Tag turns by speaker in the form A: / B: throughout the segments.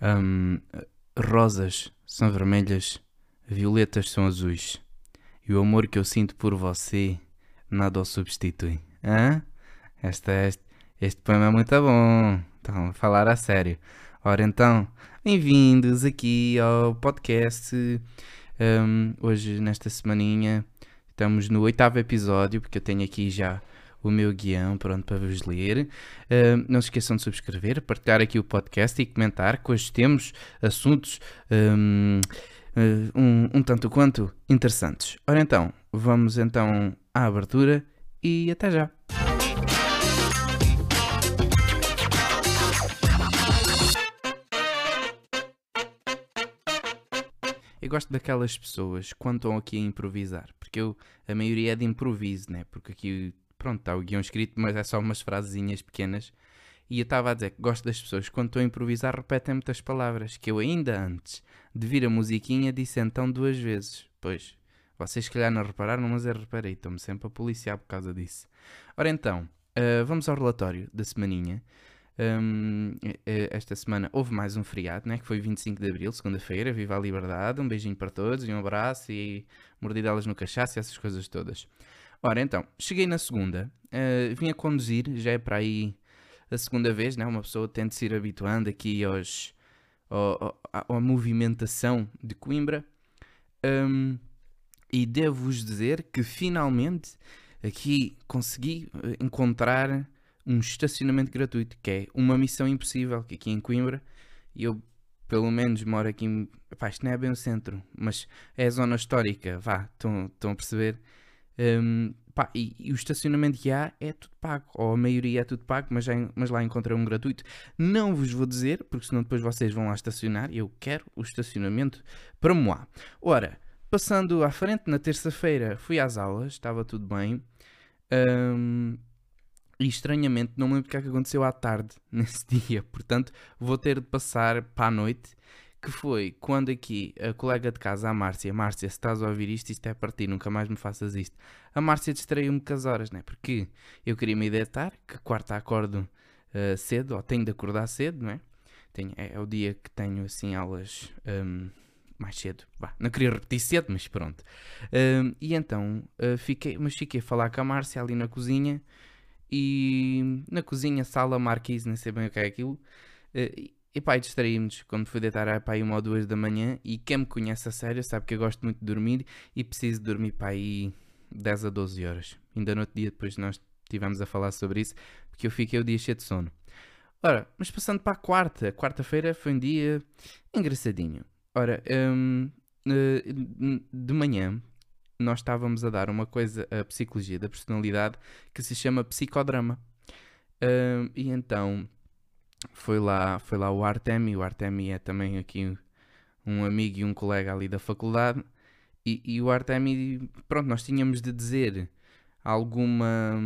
A: Um, rosas são vermelhas, violetas são azuis. E o amor que eu sinto por você nada o substitui. Hã? Este, este, este poema é muito bom. Então, falar a sério. Ora então, bem-vindos aqui ao podcast. Um, hoje, nesta semaninha, estamos no oitavo episódio, porque eu tenho aqui já o meu guião pronto para vos ler. Uh, não se esqueçam de subscrever, partilhar aqui o podcast e comentar, que hoje temos assuntos um, um, um tanto quanto interessantes. Ora então, vamos então à abertura e até já. Eu gosto daquelas pessoas quando estão aqui a improvisar, porque eu, a maioria é de improviso, né? Porque aqui pronto, está o guião escrito, mas é só umas frasezinhas pequenas. E eu estava a dizer que gosto das pessoas, quando estou a improvisar, repetem muitas palavras, que eu ainda antes de vir a musiquinha disse então duas vezes. Pois, vocês se calhar não repararam, mas eu reparei, estou-me sempre a policiar por causa disso. Ora então, uh, vamos ao relatório da semaninha. Um, esta semana houve mais um feriado, né, que foi 25 de Abril, segunda-feira. Viva a liberdade, um beijinho para todos e um abraço e mordidelas no cachaço e essas coisas todas. Ora, então, cheguei na segunda, uh, vim a conduzir, já é para aí a segunda vez, né? Uma pessoa tende se ir habituando aqui aos, ao, à, à movimentação de Coimbra. Um, e devo-vos dizer que finalmente aqui consegui eh, encontrar um estacionamento gratuito, que é uma missão impossível, que aqui em Coimbra, e eu pelo menos moro aqui, pá, isto não é bem o centro, mas é a zona histórica, vá, estão a perceber? Um, pá, e, e, o estacionamento que há é tudo pago, ou a maioria é tudo pago, mas, já, mas lá encontrei um gratuito. Não vos vou dizer, porque senão depois vocês vão lá estacionar. Eu quero o estacionamento para Moá. Ora, passando à frente, na terça-feira fui às aulas, estava tudo bem. Um, e estranhamente não me lembro o que é que aconteceu à tarde nesse dia, portanto vou ter de passar para a noite que foi quando aqui a colega de casa, a Márcia, Márcia, se estás a ouvir isto, isto é para ti, nunca mais me faças isto. A Márcia distraiu-me com as horas, né? Porque eu queria me deitar, que quarta acordo uh, cedo, ou tenho de acordar cedo, não é? Tenho, é, é, o dia que tenho assim aulas um, mais cedo. Vá, não queria repetir cedo, mas pronto. Um, e então uh, fiquei, mas fiquei a falar com a Márcia ali na cozinha e na cozinha, sala, marquise, nem sei bem o que é aquilo. Uh, e pá, distraímos quando fui deitar a pai uma ou duas da manhã e quem me conhece a sério sabe que eu gosto muito de dormir e preciso dormir para aí 10 a 12 horas. Ainda no outro dia depois nós estivemos a falar sobre isso porque eu fiquei o dia cheio de sono. Ora, mas passando para a quarta, quarta-feira foi um dia engraçadinho. Ora, hum, eh, de manhã nós estávamos a dar uma coisa, a psicologia da personalidade, que se chama psicodrama. Hum, e então foi lá, foi lá o Artemi, o Artemi é também aqui um amigo e um colega ali da faculdade, e, e o Artemi, pronto, nós tínhamos de dizer alguma,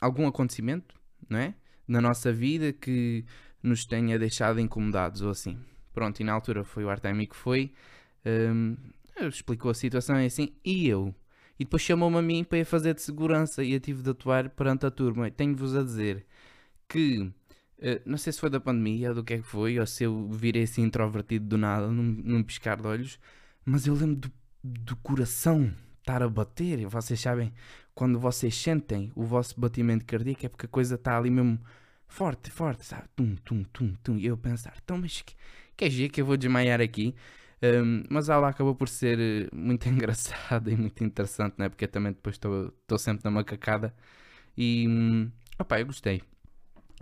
A: algum acontecimento, não é? Na nossa vida que nos tenha deixado incomodados ou assim. Pronto, e na altura foi o Artemi que foi, um, explicou a situação e assim, e eu? E depois chamou-me a mim para ir fazer de segurança e eu tive de atuar perante a turma. Tenho-vos a dizer que Uh, não sei se foi da pandemia ou do que é que foi, ou se eu virei assim introvertido do nada, num, num piscar de olhos, mas eu lembro do, do coração estar a bater. Vocês sabem, quando vocês sentem o vosso batimento cardíaco, é porque a coisa está ali mesmo forte, forte, sabe? Tum, tum, tum, tum. E eu pensar, então, mas que, que é giro que eu vou desmaiar aqui. Um, mas ela acabou por ser eh, muito engraçada e muito interessante, né? Porque eu também depois estou sempre na macacada. E, hum, opá, eu gostei.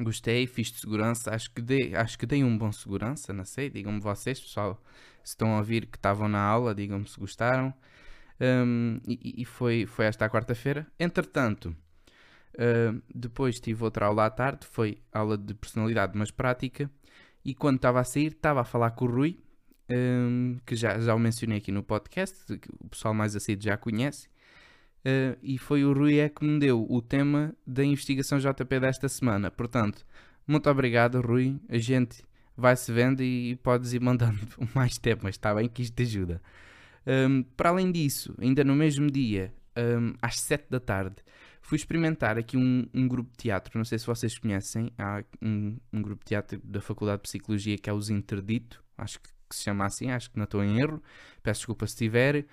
A: Gostei, fiz de segurança, acho que dei, acho que dei um bom segurança, não sei, digam-me vocês, pessoal, se estão a ouvir que estavam na aula, digam-me se gostaram. Um, e, e, foi, foi esta quarta-feira. Entretanto, uh, depois tive outra aula à tarde, foi aula de personalidade, mas prática. E quando estava a sair, estava a falar com o Rui, um, que já, já o mencionei aqui no podcast, que o pessoal mais assíduo já conhece. Uh, e foi o Rui é que me deu o tema da investigação JP desta semana. Portanto, muito obrigado, Rui. A gente vai se vendo e podes ir mandando mais temas, está bem? Que isto te ajuda. Um, para além disso, ainda no mesmo dia, um, às 7 da tarde, fui experimentar aqui um, um, grupo de teatro. Não sei se vocês conhecem. Há um, grupo de teatro da Faculdade de Psicologia que é os Interdito. Acho que, que se chama assim, acho que não estou em erro. Peço desculpa se estiver.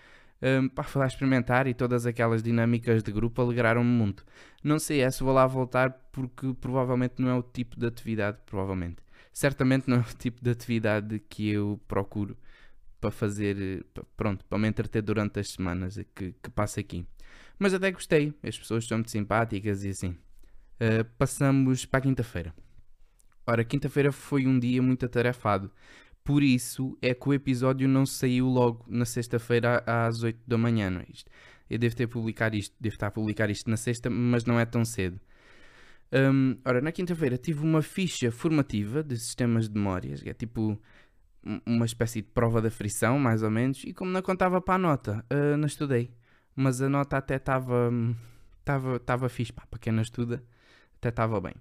A: Um, para falar experimentar e todas aquelas dinâmicas de grupo alegraram-me muito. Não sei é se vou lá voltar porque provavelmente não é o tipo de atividade, provavelmente. Certamente não é o tipo de atividade que eu procuro para fazer, pronto, para me entreter durante as semanas que, que passo aqui. Mas até gostei, as pessoas são muito simpáticas e assim. Uh, passamos para a quinta-feira. Ora, quinta-feira foi um dia muito atarefado. Por isso é que o episódio não saiu logo na sexta-feira às 8 da manhã, não é isto? Eu devo ter publicar isto, devo estar a publicar isto na sexta, mas não é tão cedo. Um, ora, na quinta-feira tive uma ficha formativa de sistemas de memórias, que é tipo uma espécie de prova da frição, mais ou menos, e como não contava para a nota, uh, não estudei. Mas a nota até estava estava fixe, pá, para quem não estuda, até estava bem.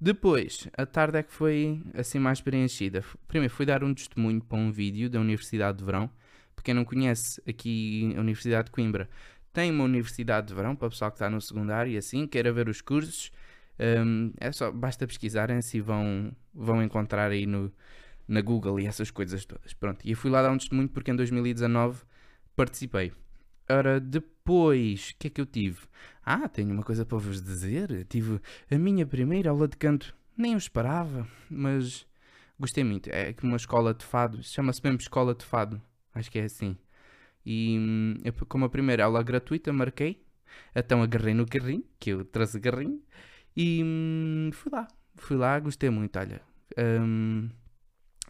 A: Depois, a tarde é que foi assim mais preenchida. Primeiro fui dar um testemunho para um vídeo da Universidade de Verão. Para quem não conhece, aqui a Universidade de Coimbra tem uma Universidade de Verão para o pessoal que está no secundário e assim, queira ver os cursos. Um, é só, basta pesquisarem-se e vão, vão encontrar aí no, na Google e essas coisas todas. Pronto, e eu fui lá dar um testemunho porque em 2019 participei. Ora, depois, o que é que eu tive? Ah, tenho uma coisa para vos dizer. Tive a minha primeira aula de canto. Nem eu esperava, mas gostei muito. É que uma escola de fado, chama-se mesmo Escola de Fado. Acho que é assim. E hum, como a primeira aula gratuita, marquei. Então agarrei no carrinho, que eu trouxe o carrinho, e hum, fui lá. Fui lá, gostei muito. Olha, hum,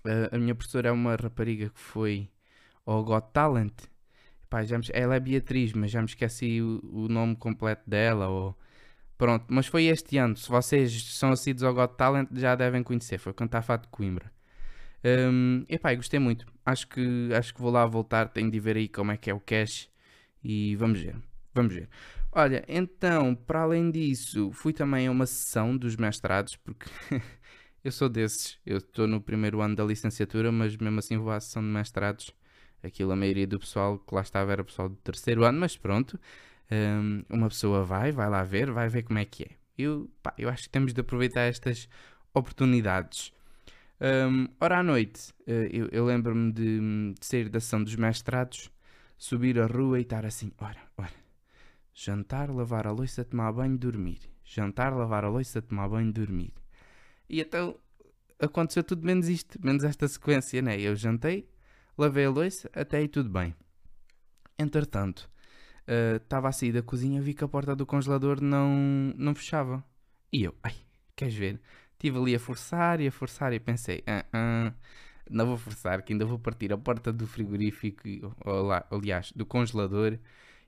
A: a, a, minha professora é uma rapariga que foi ao Got Talent. Pá, já me, ela é Beatriz, mas já me esqueci o, o, nome completo dela. Ou, pronto, mas foi este ano. Se vocês são assíduos ao Got Talent, já devem conhecer. Foi cantar Fato de Coimbra. Um, epá, gostei muito. Acho que, acho que vou lá voltar. Tenho de ver aí como é que é o cash. E vamos ver. Vamos ver. Olha, então, para além disso, fui também a uma sessão dos mestrados, porque eu sou desses. Eu estou no primeiro ano da licenciatura, mas mesmo assim vou à sessão de mestrados. Aquilo, a maioria do pessoal que lá estava era pessoal do terceiro ano, mas pronto. Um, uma pessoa vai, vai lá ver, vai ver como é que é. Eu, pá, eu acho que temos de aproveitar estas oportunidades. Um, ora, à noite, uh, eu, eu lembro-me de, de, sair da sessão dos mestrados, subir a rua e estar assim: ora, ora, jantar, lavar a louça, tomar banho, dormir. Jantar, lavar a louça, tomar banho, dormir. E então aconteceu tudo menos isto, menos esta sequência, né? Eu jantei, lavei a louça, até aí tudo bem. Entretanto, estava uh, a sair da cozinha, vi que a porta do congelador não, não fechava. E eu, ai, queres ver? Estive ali a forçar e a forçar e pensei, ah, ah, não vou forçar, que ainda vou partir a porta do frigorífico, ou lá, aliás, do congelador,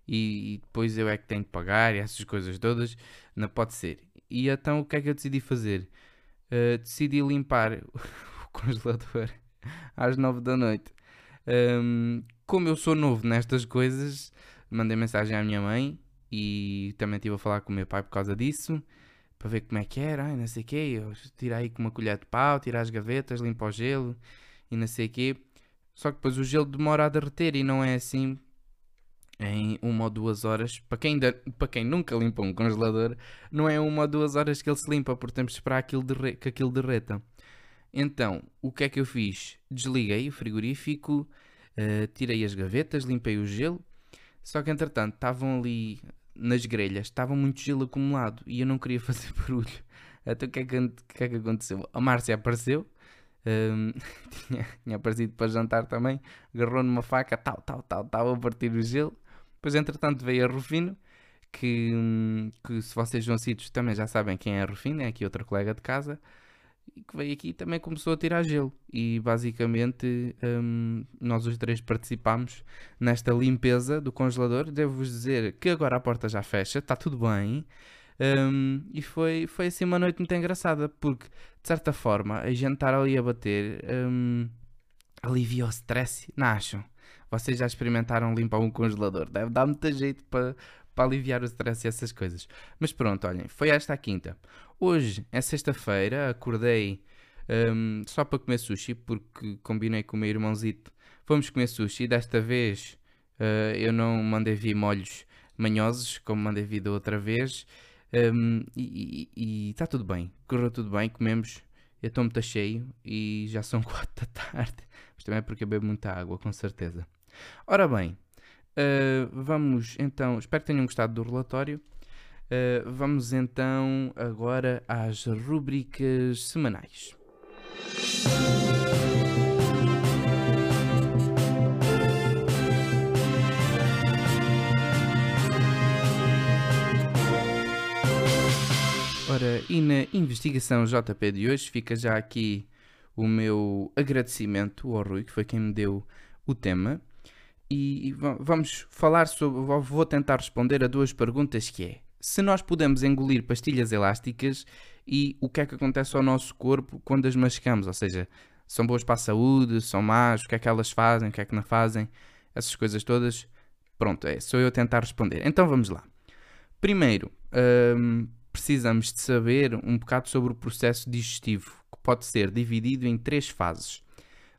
A: e, e, depois eu é que tenho de pagar e essas coisas todas, não pode ser. E então o que é que eu decidi fazer? Uh, decidi limpar o congelador às 9 da noite. Um, como eu sou novo nestas coisas, mandei mensagem à minha mãe e também estive a falar com o meu pai por causa disso, para ver como é que era, e não sei o quê. Eu tirei com uma colher de pau, tirar as gavetas, limpo o gelo e não sei o quê. Só que depois o gelo demora a derreter e não é assim em uma ou duas horas. Para quem, para quem nunca limpa um congelador, não é uma ou duas horas que ele se limpa, porque temos de esperar aquilo que aquilo derreta. Então, o que é que eu fiz? Desliguei o frigorífico, uh, tirei as gavetas, limpei o gelo. Só que entretanto estavam ali nas grelhas, estava muito gelo acumulado e eu não queria fazer barulho. Então o que é que, que, é que aconteceu? A Márcia apareceu, um, tinha, tinha aparecido para jantar também, agarrou numa faca, tal, tal, tal, tal, a partir o gelo. Depois, entretanto, veio a Rufino, que, hum, que se vocês vão sítios também já sabem quem é a Rufino, é aqui outra colega de casa, que veio aqui também começou a tirar gelo. E basicamente um, nós os três participámos nesta limpeza do congelador. Devo-vos dizer que agora a porta já fecha, está tudo bem. Um, e foi, foi assim uma noite muito engraçada, porque de certa forma a gente estar ali a bater um, alivia o stress, não acham? Vocês já experimentaram limpar um congelador? Deve dar muito jeito para, para aliviar o stress e essas coisas. Mas pronto, olhem, foi esta a quinta. Hoje é sexta-feira, acordei um, só para comer sushi, porque combinei com o meu irmãozito. Vamos comer sushi. Desta vez uh, eu não mandei vir molhos manhosos, como mandei vir da outra vez. Um, e está tudo bem, correu tudo bem, comemos. Eu estou muito cheio e já são 4 da tarde. Mas também é porque eu bebo muita água, com certeza. Ora bem, uh, vamos então. Espero que tenham gostado do relatório. Uh, vamos então agora às rubricas semanais. Ora, e na investigação JP de hoje fica já aqui o meu agradecimento ao Rui, que foi quem me deu o tema. E vamos falar sobre. Vou tentar responder a duas perguntas que é se nós podemos engolir pastilhas elásticas e o que é que acontece ao nosso corpo quando as mascamos, ou seja, são boas para a saúde, são más, o que é que elas fazem, o que é que não fazem, essas coisas todas. Pronto, é, sou eu tentar responder. Então vamos lá. Primeiro, hum, precisamos de saber um bocado sobre o processo digestivo, que pode ser dividido em três fases.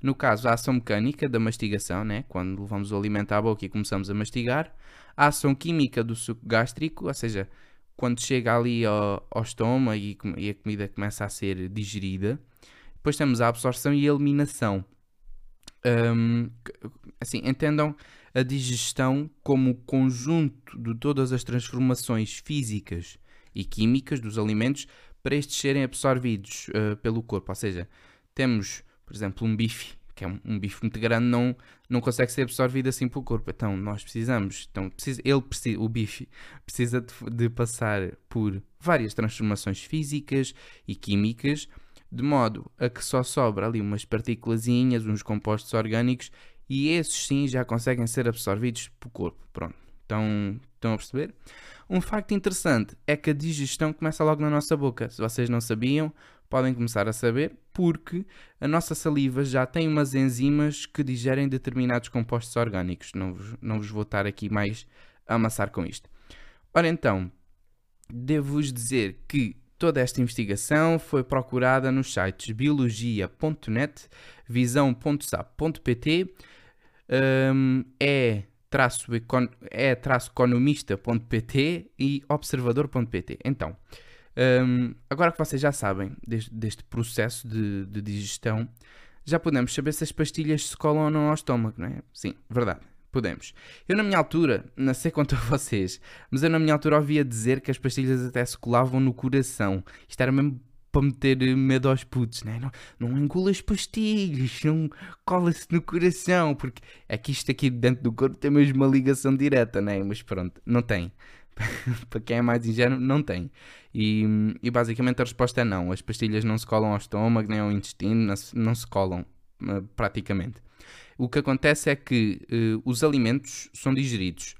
A: No caso, a ação mecânica da mastigação, né? quando levamos o alimento à boca e começamos a mastigar. A ação química do suco gástrico, ou seja, quando chega ali ao, ao estômago e, e, a comida começa a ser digerida. Depois temos a absorção e a eliminação. Um, assim, entendam a digestão como o conjunto de todas as transformações físicas e químicas dos alimentos para estes serem absorvidos uh, pelo corpo. Ou seja, temos, por exemplo, um bife, que é um, um, bife muito grande, não, não consegue ser absorvido assim pelo corpo. Então, nós precisamos, então, precisa, ele precisa, o bife precisa de, de passar por várias transformações físicas e químicas, de modo a que só sobra ali umas partículazinhas, uns compostos orgânicos, e esses sim já conseguem ser absorvidos pelo corpo. Pronto. Então, estão a perceber? Um facto interessante é que a digestão começa logo na nossa boca. Se vocês não sabiam, podem começar a saber, porque a nossa saliva já tem umas enzimas que digerem determinados compostos orgânicos. Não vos, não vos vou estar aqui mais a amassar com isto. Ora então, devo-vos dizer que toda esta investigação foi procurada nos sites biologia.net, visão.sap.pt, um, é é-economista.pt e observador.pt. Então, um, agora que vocês já sabem deste, deste processo de, de, digestão, já podemos saber se as pastilhas se colam ou não ao estômago, não é? Sim, verdade, podemos. Eu na minha altura, não sei quanto a vocês, mas eu na minha altura ouvia dizer que as pastilhas até se colavam no coração. Isto era mesmo para meter medo aos putos, né? não, não engula as pastilhas, não cola-se no coração, porque é que isto aqui dentro do corpo tem mesmo uma ligação direta, né? mas pronto, não tem. para quem é mais ingênuo, não tem. E, e, basicamente a resposta é não. As pastilhas não se colam ao estômago nem ao intestino, não se, colam eh, praticamente. O que acontece é que uh, os alimentos são digeridos,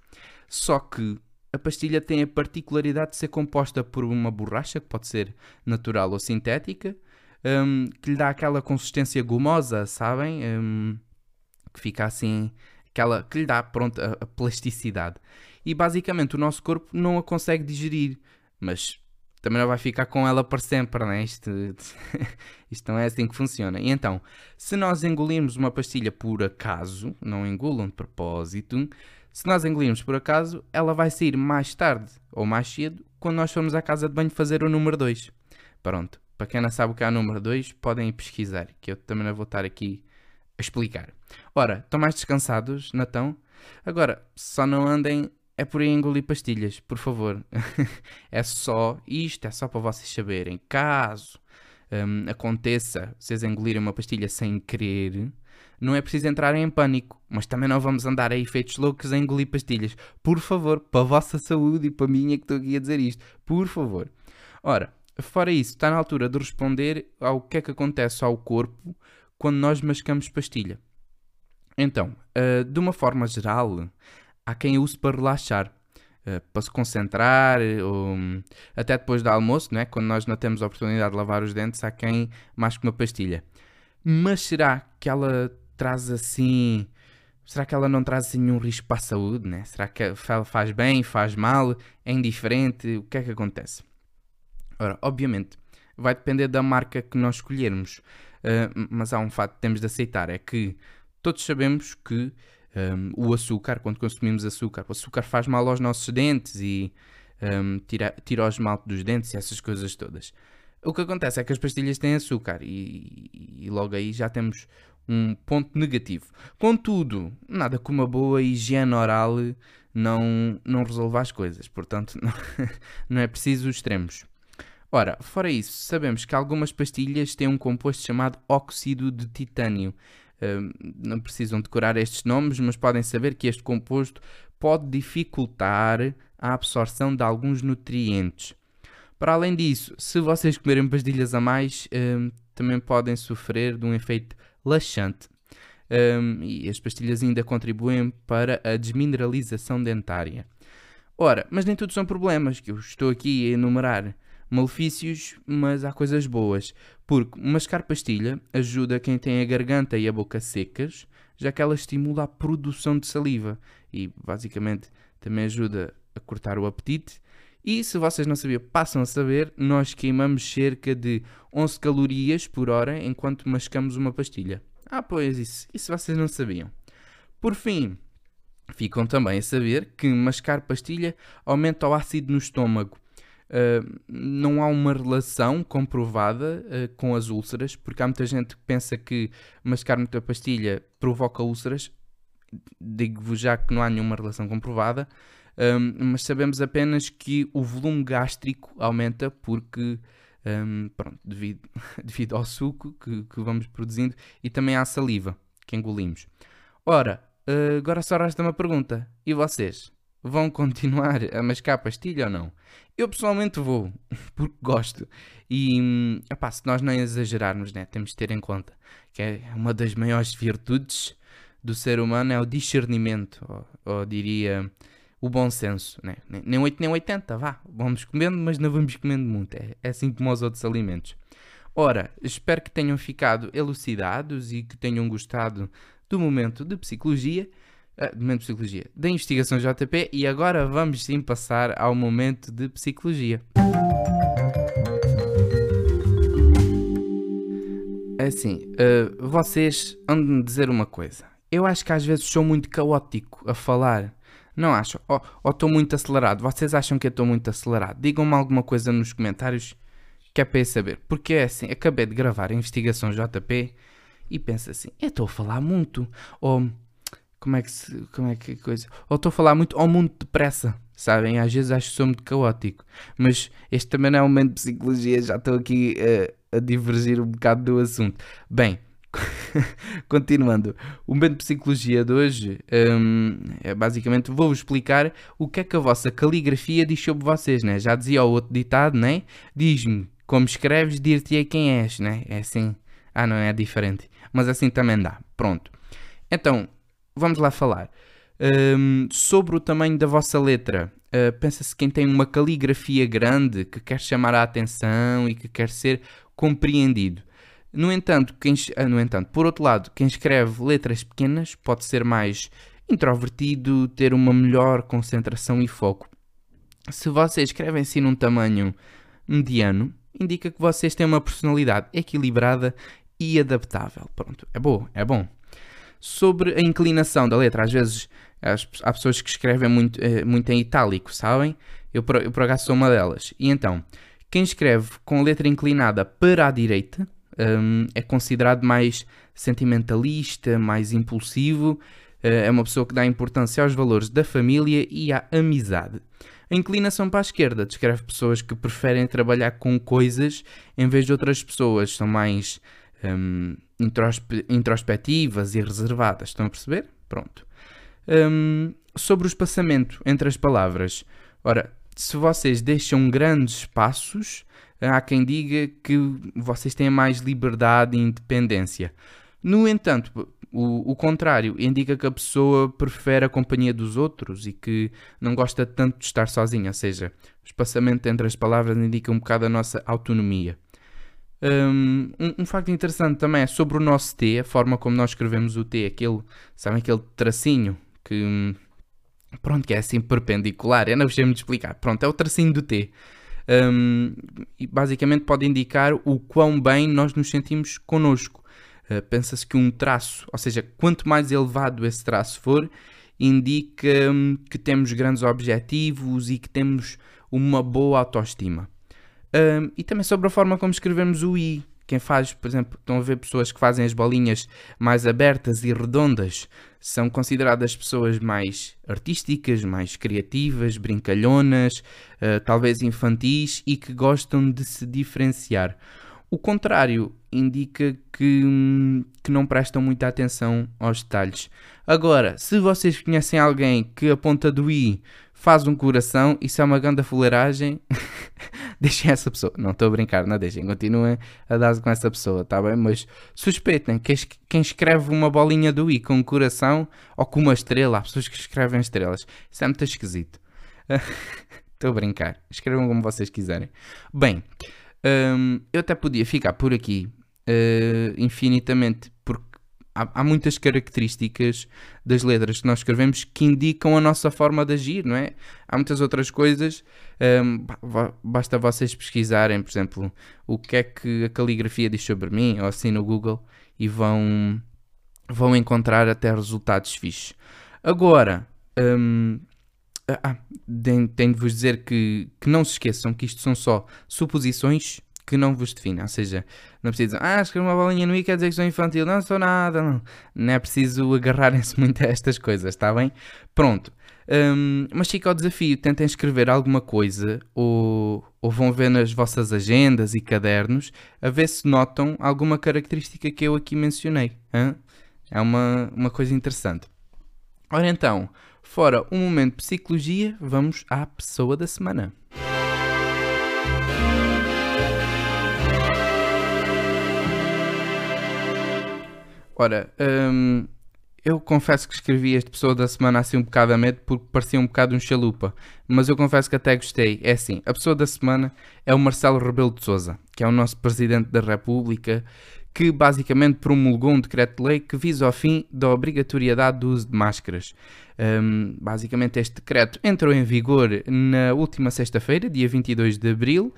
A: só que a pastilha tem a particularidade de ser composta por uma borracha, que pode ser natural ou sintética, um, que lhe dá aquela consistência gomosa, sabem? Um, que fica assim, aquela, que lhe dá, pronto, a, a, plasticidade. E basicamente o nosso corpo não a consegue digerir, mas também não vai ficar com ela para sempre, né? Isto, isto não é assim que funciona. E então, se nós engolirmos uma pastilha por acaso, não engulam de propósito, se nós engolirmos por acaso, ela vai sair mais tarde ou mais cedo quando nós formos à casa de banho fazer o número 2. Pronto, para quem não sabe o que é o número 2, podem pesquisar, que eu também não vou estar aqui a explicar. Ora, estão mais descansados, Natão? Agora, só não andem é por engolir pastilhas, por favor. é só isto, é só para vocês saberem. Caso um, aconteça vocês engolirem uma pastilha sem querer, não é preciso entrar em pânico, mas também não vamos andar aí feitos loucos a engolir pastilhas. Por favor, para a vossa saúde e para a minha que estou aqui a dizer isto. Por favor. Ora, fora isso, está na altura de responder ao que é que acontece ao corpo quando nós mascamos pastilha. Então, uh, de uma forma geral, há quem use para relaxar. Uh, para se concentrar, ou, até depois do almoço, não é? quando nós não temos a oportunidade de lavar os dentes, há quem mais que uma pastilha. Mas será que ela traz assim. Será que ela não traz assim nenhum risco para a saúde, né? Será que ela faz bem, faz mal, é indiferente? O que é que acontece? Ora, obviamente, vai depender da marca que nós escolhermos. Uh, mas há um fato que temos de aceitar: é que todos sabemos que um, o açúcar, quando consumimos açúcar, o açúcar faz mal aos nossos dentes e um, tira, tira o esmalte dos dentes e essas coisas todas. O que acontece é que as pastilhas têm açúcar e, e logo aí já temos um ponto negativo. Contudo, nada como uma boa higiene oral não, não resolve as coisas, portanto, não, não é preciso extremos. Ora, fora isso, sabemos que algumas pastilhas têm um composto chamado óxido de titânio. Não precisam decorar estes nomes, mas podem saber que este composto pode dificultar a absorção de alguns nutrientes. Para além disso, se vocês comerem pastilhas a mais, também podem sofrer de um efeito laxante. E as pastilhas ainda contribuem para a desmineralização dentária. Ora, mas nem tudo são problemas, que eu estou aqui a enumerar malefícios, mas há coisas boas. Porque mascar pastilha ajuda quem tem a garganta e a boca secas, já que ela estimula a produção de saliva e basicamente também ajuda a cortar o apetite. E se vocês não sabiam, passam a saber, nós queimamos cerca de 11 calorias por hora enquanto mascamos uma pastilha. Ah, pois isso, isso vocês não sabiam. Por fim, ficam também a saber que mascar pastilha aumenta o ácido no estômago. Uh, não há uma relação comprovada uh, com as úlceras, porque há muita gente que pensa que mascar muita pastilha provoca úlceras. Digo-vos já que não há nenhuma relação comprovada, uh, mas sabemos apenas que o volume gástrico aumenta porque um, pronto, devido, devido ao suco que, que, vamos produzindo e também à saliva que engolimos. Ora, uh, agora só resta uma pergunta: e vocês? Vão continuar a mascar pastilha ou não? Eu pessoalmente vou, porque gosto. E epá, se nós não exagerarmos, né, temos de ter em conta que é uma das maiores virtudes do ser humano é o discernimento, ou, ou diria o bom senso, né? nem 8 nem 80, vá, vamos comendo, mas não vamos comendo muito, é, é assim como os outros alimentos. Ora, espero que tenham ficado elucidados e que tenham gostado do momento de psicologia, do momento de psicologia, da investigação JP e agora vamos sim passar ao momento de psicologia. Assim, uh, vocês andam dizer uma coisa. Eu acho que às vezes sou muito caótico a falar não acham? Ou estou muito acelerado? Vocês acham que eu estou muito acelerado? Digam-me alguma coisa nos comentários que é para eu saber. Porque é assim, acabei de gravar a investigação JP e penso assim, eu estou a falar muito. Ou como é que se, como é que coisa? Ou estou a falar muito ou muito depressa. Sabem? Às vezes acho que sou muito caótico. Mas este também não é um momento de psicologia, já estou aqui uh, a divergir um bocado do assunto. Bem, Continuando, o momento de psicologia de hoje um, é basicamente vou-vos explicar o que é que a vossa caligrafia diz sobre vocês, né? Já dizia o outro ditado, né? Diz-me como escreves, dir-te-ei quem és, né? É assim. Ah, não é diferente. Mas assim também dá. Pronto. Então, vamos lá falar. Um, sobre o tamanho da vossa letra. Uh, Pensa-se quem tem uma caligrafia grande, que quer chamar a atenção e que quer ser compreendido. No entanto, quem, ah, no entanto, por outro lado, quem escreve letras pequenas pode ser mais introvertido, ter uma melhor concentração e foco. Se vocês escrevem assim num tamanho mediano, indica que vocês têm uma personalidade equilibrada e adaptável. Pronto, é bom, é bom. Sobre a inclinação da letra, às vezes há pessoas que escrevem muito, eh, muito em itálico, sabem? Eu, eu por acaso sou uma delas. E então, quem escreve com a letra inclinada para a direita um, é considerado mais sentimentalista, mais impulsivo, uh, é uma pessoa que dá importância aos valores da família e à amizade. A inclinação para a esquerda descreve pessoas que preferem trabalhar com coisas em vez de outras pessoas, são mais um, introspe introspectivas e reservadas. Estão a perceber? Pronto. Um, sobre o espaçamento entre as palavras. Ora, se vocês deixam grandes espaços, há quem diga que vocês têm mais liberdade e independência. No entanto, o, o, contrário indica que a pessoa prefere a companhia dos outros e que não gosta tanto de estar sozinha, ou seja, o espaçamento entre as palavras indica um bocado a nossa autonomia. Um, um, facto interessante também é sobre o nosso T, a forma como nós escrevemos o T, aquele, sabem, aquele tracinho que, pronto, que é assim perpendicular, eu não sei me explicar, pronto, é o tracinho do T um, e basicamente pode indicar o quão bem nós nos sentimos connosco. Uh, Pensa-se que um traço, ou seja, quanto mais elevado esse traço for, indica um, que temos grandes objetivos e que temos uma boa autoestima. Um, e também sobre a forma como escrevemos o I. Quem faz, por exemplo, estão a ver pessoas que fazem as bolinhas mais abertas e redondas, são consideradas pessoas mais artísticas, mais criativas, brincalhonas, uh, talvez infantis e que gostam de se diferenciar. O contrário indica que, que não prestam muita atenção aos detalhes. Agora, se vocês conhecem alguém que a ponta do i faz um coração, isso é uma grande fuleiragem, deixem essa pessoa. Não estou a brincar, não deixem, continuem a dar com essa pessoa, tá bem? Mas suspeitem que quem escreve uma bolinha do i com um coração ou com uma estrela, há pessoas que escrevem estrelas, isso é muito esquisito. Estou a brincar, escrevam como vocês quiserem. Bem, hum, eu até podia ficar por aqui uh, infinitamente, porque há, há, muitas características das letras que nós escrevemos que indicam a nossa forma de agir, não é? Há muitas outras coisas, um, basta vocês pesquisarem, por exemplo, o que é que a caligrafia diz sobre mim, ou assim no Google, e vão, vão encontrar até resultados fixos. Agora, um, ah, tenho de vos dizer que, que não se esqueçam que isto são só suposições que não vos definem. Ou seja, não precisam, ah, escrever uma bolinha no i quer dizer que sou infantil. Não sou nada, não. Não é preciso agarrarem-se muito a estas coisas, está bem? Pronto. Um, mas fica ao desafio, tentem escrever alguma coisa ou, ou vão ver nas vossas agendas e cadernos a ver se notam alguma característica que eu aqui mencionei. Hein? É uma, uma coisa interessante. Ora então, fora um momento de psicologia, vamos à pessoa da semana. Ora, hum, eu confesso que escrevi este pessoa da semana assim um bocado a medo porque parecia um bocado um chalupa, mas eu confesso que até gostei. É assim, a pessoa da semana é o Marcelo Rebelo de Sousa, que é o nosso Presidente da República, que basicamente promulgou um decreto-lei que visa ao fim da obrigatoriedade do uso de máscaras. Um, basicamente este decreto entrou em vigor na última sexta-feira, dia 22 de abril,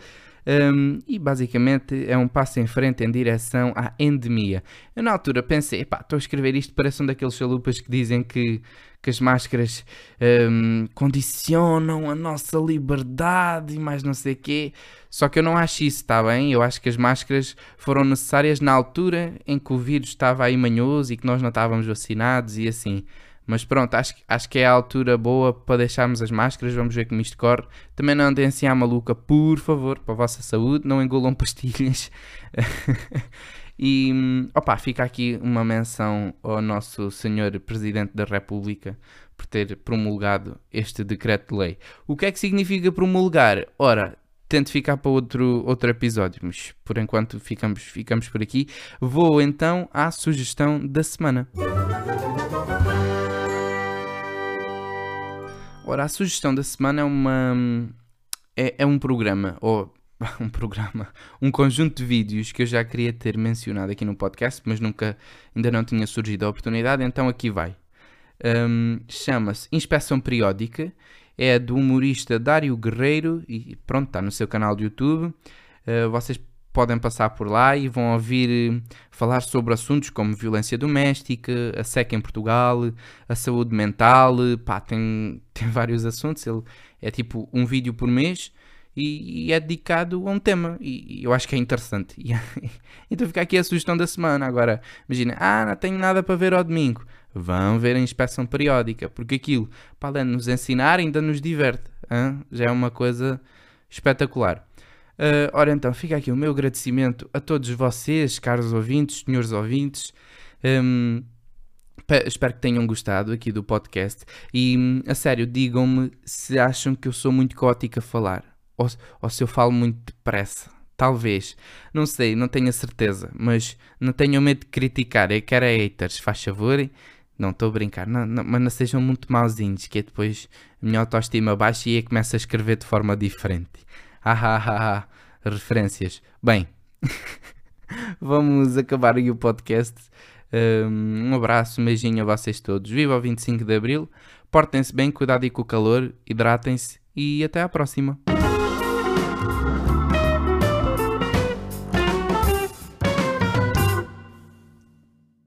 A: um, e basicamente é um passo em frente em direção à endemia. Eu na altura pensei, pá, estou a escrever isto, parece um daqueles chalupas que dizem que, que as máscaras um, condicionam a nossa liberdade e mais não sei o quê. Só que eu não acho isso, está bem? Eu acho que as máscaras foram necessárias na altura em que o vírus estava aí manhoso e que nós não estávamos vacinados e assim. Mas pronto, acho, acho que é a altura boa para deixarmos as máscaras. Vamos ver como isto corre. Também não andem assim à maluca, por favor, para a vossa saúde. Não engolam pastilhas. e opa, fica aqui uma menção ao nosso Senhor Presidente da República por ter promulgado este decreto-lei. O que é que significa promulgar? Ora, tento ficar para outro, outro episódio, mas por enquanto ficamos, ficamos por aqui. Vou então à sugestão da semana. Ora, a sugestão da semana é uma. É, é, um programa, ou um programa, um conjunto de vídeos que eu já queria ter mencionado aqui no podcast, mas nunca, ainda não tinha surgido a oportunidade, então aqui vai. Um, Chama-se Inspeção Periódica, é do humorista Dário Guerreiro e pronto, está no seu canal do YouTube. Uh, vocês podem passar por lá e vão ouvir eh, falar sobre assuntos como violência doméstica, a seca em Portugal, a saúde mental, pá, tem, tem vários assuntos, ele é tipo um vídeo por mês e, e é dedicado a um tema e, e, eu acho que é interessante. E, então fica aqui a sugestão da semana. Agora, imagina, ah, não tenho nada para ver ao domingo. Vão ver a inspeção periódica, porque aquilo, para além de nos ensinar, ainda nos diverte. Hein? Já é uma coisa espetacular. Uh, ora então, fica aqui o meu agradecimento a todos vocês, caros ouvintes, senhores ouvintes. Um, espero que tenham gostado aqui do podcast. E a sério, digam-me se acham que eu sou muito cótico a falar ou, ou se eu falo muito depressa. Talvez, não sei, não tenho a certeza, mas não tenham medo de criticar. É que era haters, faz favor. Não estou a brincar, não, não, mas não sejam muito mauzinhos, que é depois a minha autoestima baixa e aí começa a escrever de forma diferente. Ah, referências. Bem, vamos acabar aí o podcast. Um abraço, um beijinho a vocês todos. Viva o 25 de Abril. Portem-se bem, cuidado com o calor, hidratem-se e até à próxima.